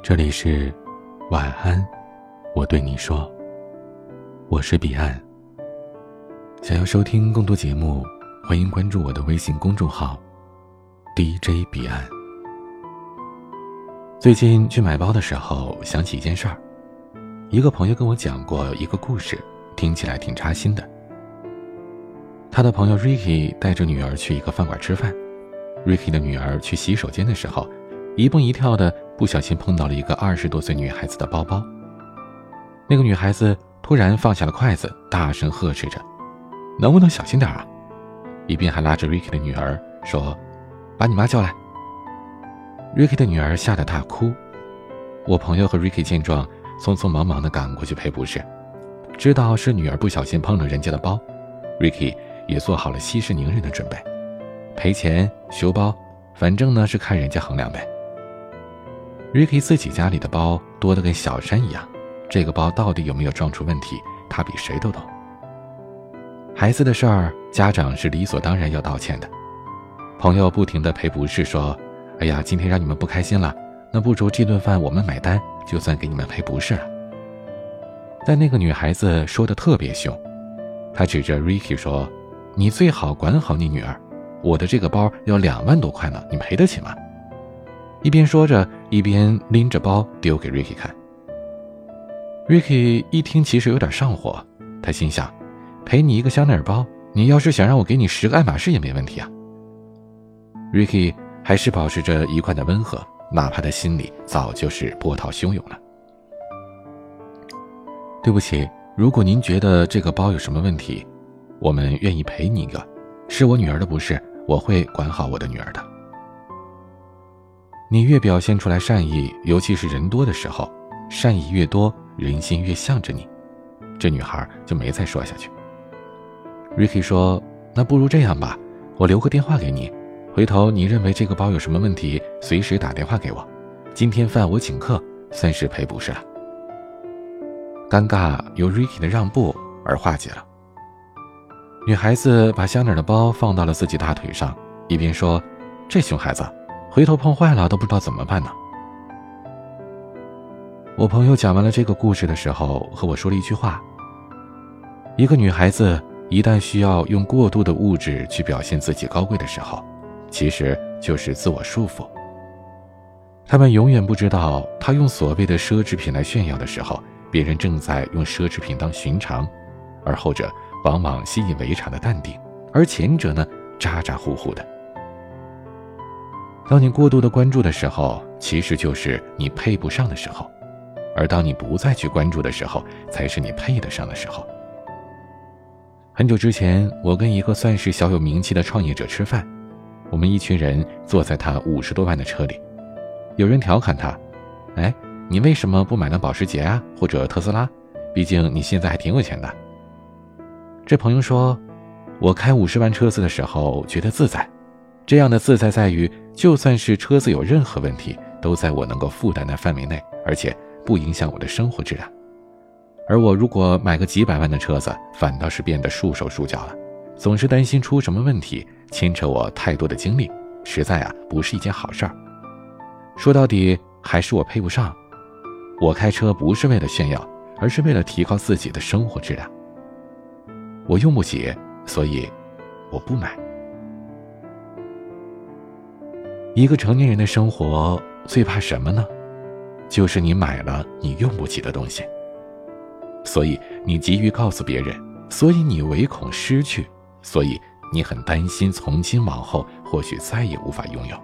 这里是晚安，我对你说，我是彼岸。想要收听更多节目，欢迎关注我的微信公众号 DJ 彼岸。最近去买包的时候，想起一件事儿，一个朋友跟我讲过一个故事，听起来挺扎心的。他的朋友 Ricky 带着女儿去一个饭馆吃饭，Ricky 的女儿去洗手间的时候，一蹦一跳的。不小心碰到了一个二十多岁女孩子的包包。那个女孩子突然放下了筷子，大声呵斥着：“能不能小心点啊？”一边还拉着 Ricky 的女儿说：“把你妈叫来。”Ricky 的女儿吓得大哭。我朋友和 Ricky 见状，匆匆忙忙地赶过去赔不是。知道是女儿不小心碰了人家的包，Ricky 也做好了息事宁人的准备，赔钱修包，反正呢是看人家衡量呗。Ricky 自己家里的包多得跟小山一样，这个包到底有没有撞出问题，他比谁都懂。孩子的事儿，家长是理所当然要道歉的。朋友不停的赔不是，说：“哎呀，今天让你们不开心了，那不如这顿饭我们买单，就算给你们赔不是了。”但那个女孩子说的特别凶，她指着 Ricky 说：“你最好管好你女儿，我的这个包要两万多块呢，你赔得起吗？”一边说着，一边拎着包丢给 Ricky 看。Ricky 一听，其实有点上火。他心想：赔你一个香奈儿包，你要是想让我给你十个爱马仕也没问题啊。Ricky 还是保持着一贯的温和，哪怕他心里早就是波涛汹涌了。对不起，如果您觉得这个包有什么问题，我们愿意赔你一个。是我女儿的不是，我会管好我的女儿的。你越表现出来善意，尤其是人多的时候，善意越多，人心越向着你。这女孩就没再说下去。Ricky 说：“那不如这样吧，我留个电话给你，回头你认为这个包有什么问题，随时打电话给我。今天饭我请客，算是赔不是了。”尴尬由 Ricky 的让步而化解了。女孩子把香奈儿的包放到了自己大腿上，一边说：“这熊孩子。”回头碰坏了都不知道怎么办呢。我朋友讲完了这个故事的时候，和我说了一句话：一个女孩子一旦需要用过度的物质去表现自己高贵的时候，其实就是自我束缚。他们永远不知道，她用所谓的奢侈品来炫耀的时候，别人正在用奢侈品当寻常，而后者往往习以为常的淡定，而前者呢，咋咋呼呼的。当你过度的关注的时候，其实就是你配不上的时候；而当你不再去关注的时候，才是你配得上的时候。很久之前，我跟一个算是小有名气的创业者吃饭，我们一群人坐在他五十多万的车里，有人调侃他：“哎，你为什么不买辆保时捷啊，或者特斯拉？毕竟你现在还挺有钱的。”这朋友说：“我开五十万车子的时候觉得自在。”这样的自在在于，就算是车子有任何问题，都在我能够负担的范围内，而且不影响我的生活质量。而我如果买个几百万的车子，反倒是变得束手束脚了，总是担心出什么问题，牵扯我太多的精力，实在啊不是一件好事儿。说到底，还是我配不上。我开车不是为了炫耀，而是为了提高自己的生活质量。我用不起，所以我不买。一个成年人的生活最怕什么呢？就是你买了你用不起的东西，所以你急于告诉别人，所以你唯恐失去，所以你很担心从今往后或许再也无法拥有。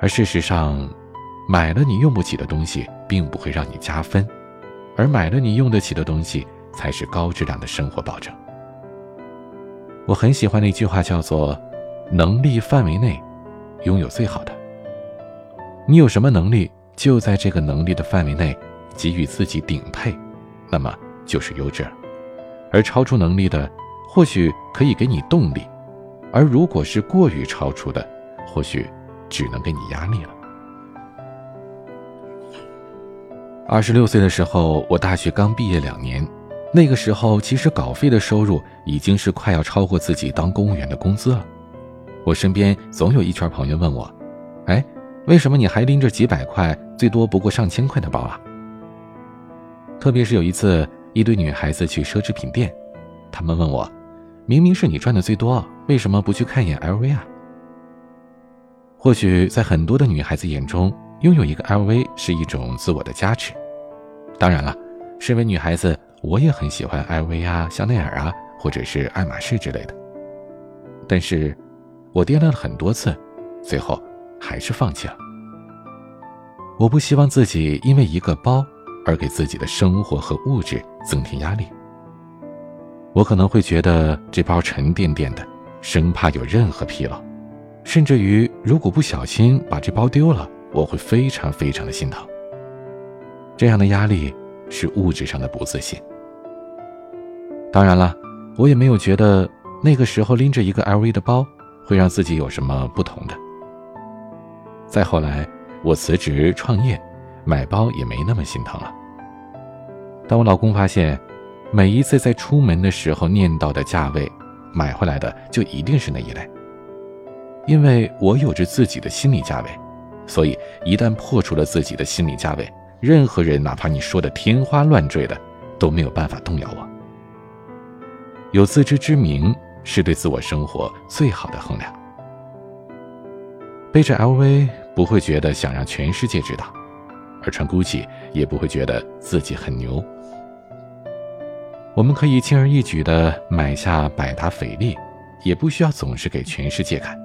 而事实上，买了你用不起的东西，并不会让你加分，而买了你用得起的东西，才是高质量的生活保证。我很喜欢的一句话叫做。能力范围内，拥有最好的。你有什么能力，就在这个能力的范围内给予自己顶配，那么就是优质。而超出能力的，或许可以给你动力；而如果是过于超出的，或许只能给你压力了。二十六岁的时候，我大学刚毕业两年，那个时候其实稿费的收入已经是快要超过自己当公务员的工资了。我身边总有一圈朋友问我：“哎，为什么你还拎着几百块，最多不过上千块的包啊？特别是有一次，一堆女孩子去奢侈品店，她们问我：“明明是你赚的最多，为什么不去看一眼 LV 啊？”或许在很多的女孩子眼中，拥有一个 LV 是一种自我的加持。当然了，身为女孩子，我也很喜欢 LV 啊、香奈儿啊，或者是爱马仕之类的。但是，我掂量了很多次，最后还是放弃了。我不希望自己因为一个包。而给自己的生活和物质增添压力，我可能会觉得这包沉甸甸的，生怕有任何纰漏，甚至于如果不小心把这包丢了，我会非常非常的心疼。这样的压力是物质上的不自信。当然了，我也没有觉得那个时候拎着一个 LV 的包会让自己有什么不同的。再后来，我辞职创业。买包也没那么心疼了。但我老公发现，每一次在出门的时候念叨的价位，买回来的就一定是那一类。因为我有着自己的心理价位，所以一旦破除了自己的心理价位，任何人哪怕你说的天花乱坠的，都没有办法动摇我。有自知之明是对自我生活最好的衡量。背着 LV 不会觉得想让全世界知道。而穿 GUCCI 也不会觉得自己很牛。我们可以轻而易举地买下百达翡丽，也不需要总是给全世界看，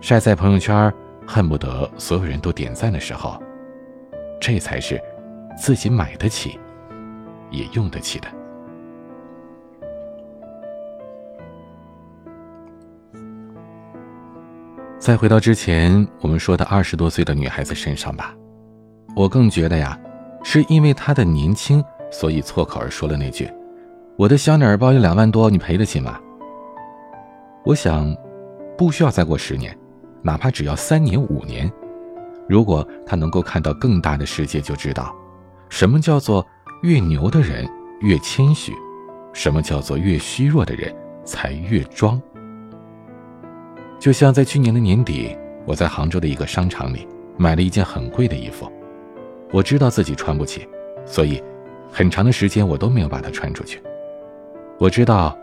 晒在朋友圈，恨不得所有人都点赞的时候，这才是自己买得起，也用得起的。再回到之前我们说的二十多岁的女孩子身上吧。我更觉得呀，是因为她的年轻，所以错口而说了那句：“我的香奈儿包有两万多，你赔得起吗？”我想，不需要再过十年，哪怕只要三年五年，如果他能够看到更大的世界，就知道，什么叫做越牛的人越谦虚，什么叫做越虚弱的人才越装。就像在去年的年底，我在杭州的一个商场里买了一件很贵的衣服。我知道自己穿不起，所以很长的时间我都没有把它穿出去。我知道，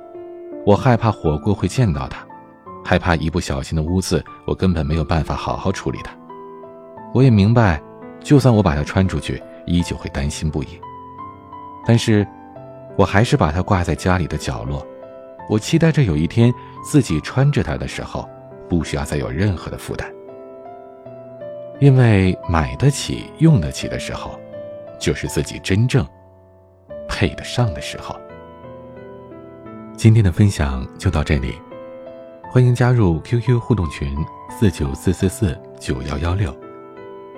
我害怕火锅会溅到它，害怕一不小心的污渍，我根本没有办法好好处理它。我也明白，就算我把它穿出去，依旧会担心不已。但是，我还是把它挂在家里的角落。我期待着有一天自己穿着它的时候，不需要再有任何的负担。因为买得起、用得起的时候，就是自己真正配得上的时候。今天的分享就到这里，欢迎加入 QQ 互动群四九四四四九幺幺六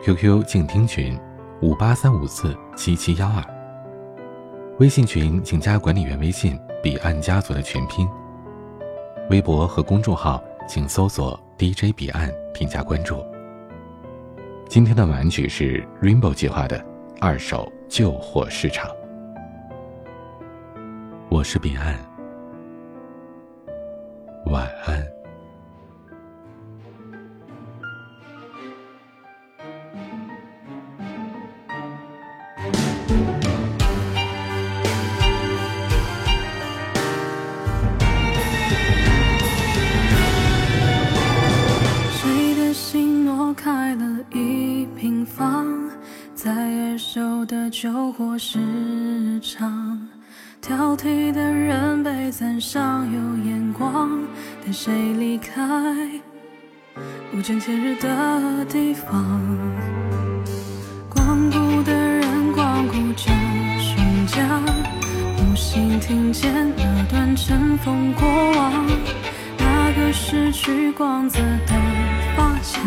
，QQ 静听群五八三五四七七幺二，微信群请加管理员微信“彼岸家族”的全拼，微博和公众号请搜索 “DJ 彼岸”添加关注。今天的玩具是 Rainbow 计划的二手旧货市场。我是彼岸，时常，挑剔的人被赞赏有眼光，但谁离开不见天日的地方？光顾的人光顾着胸甲，无心听见那段尘封过往，那个失去光泽的发卡。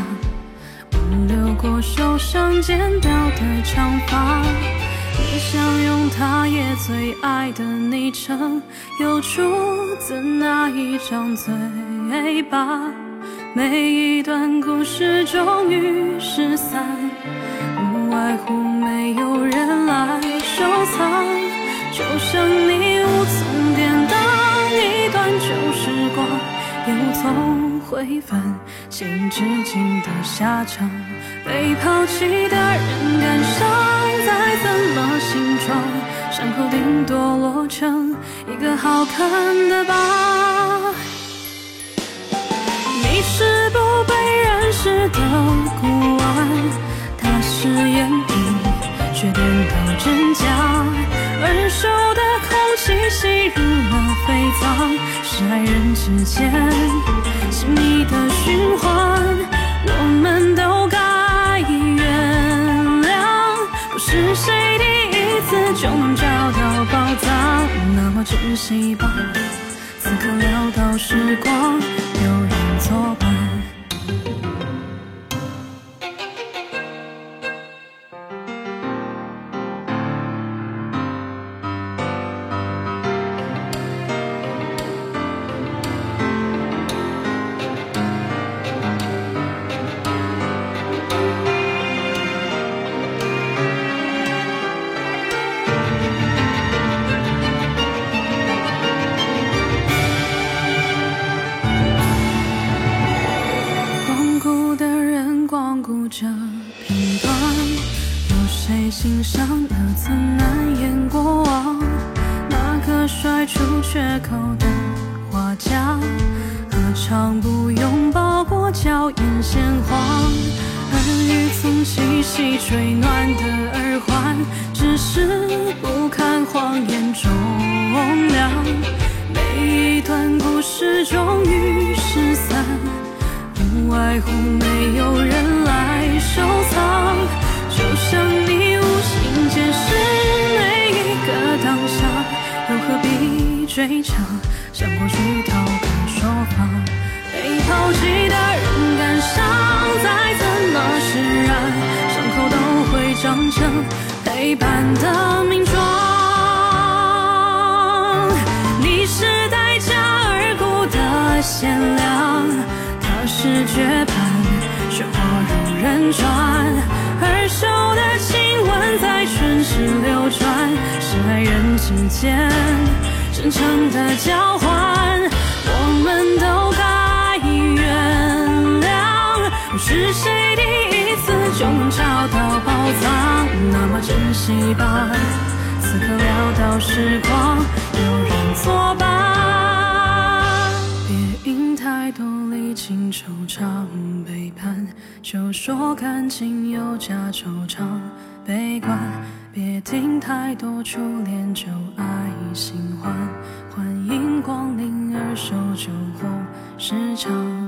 留过受伤剪掉的长发，想用他也最爱的昵称，又出自哪一张嘴巴？每一段故事终于失散，无外乎没有人来收藏，就像你无从典当一段旧时光，又总会翻。情至今的下场。被抛弃的人感伤，再怎么形状，伤口顶多落成一个好看的疤。你是不被认识的孤晚，他是眼底却得到真假，耳熟的空气吸入了肺脏，是爱人之间亲密的循环，次就能找到宝藏，那么珍惜吧，此刻潦倒时光。作伴。口的画家，何尝不拥抱过娇艳鲜花？耳语曾细细吹暖的耳环，只是不堪谎言重量。每一段故事终于失散，不外乎没有人来。收藏，就像你追查？向过去逃开说谎，被抛弃的人感伤，再怎么释然，伤口都会长成陪伴的名状。你是待价而沽的限量，他是绝版。雪花如人转，耳熟的亲吻在唇齿流转，是爱人之间真诚的交换，我们都该原谅。是谁第一次就能找到宝藏，那么珍惜吧，此刻潦倒时光，有人作伴，别因太多离情惆怅背叛。就说感情有假惆怅，悲观，别听太多初恋就爱新欢，欢迎光临二手酒后市场。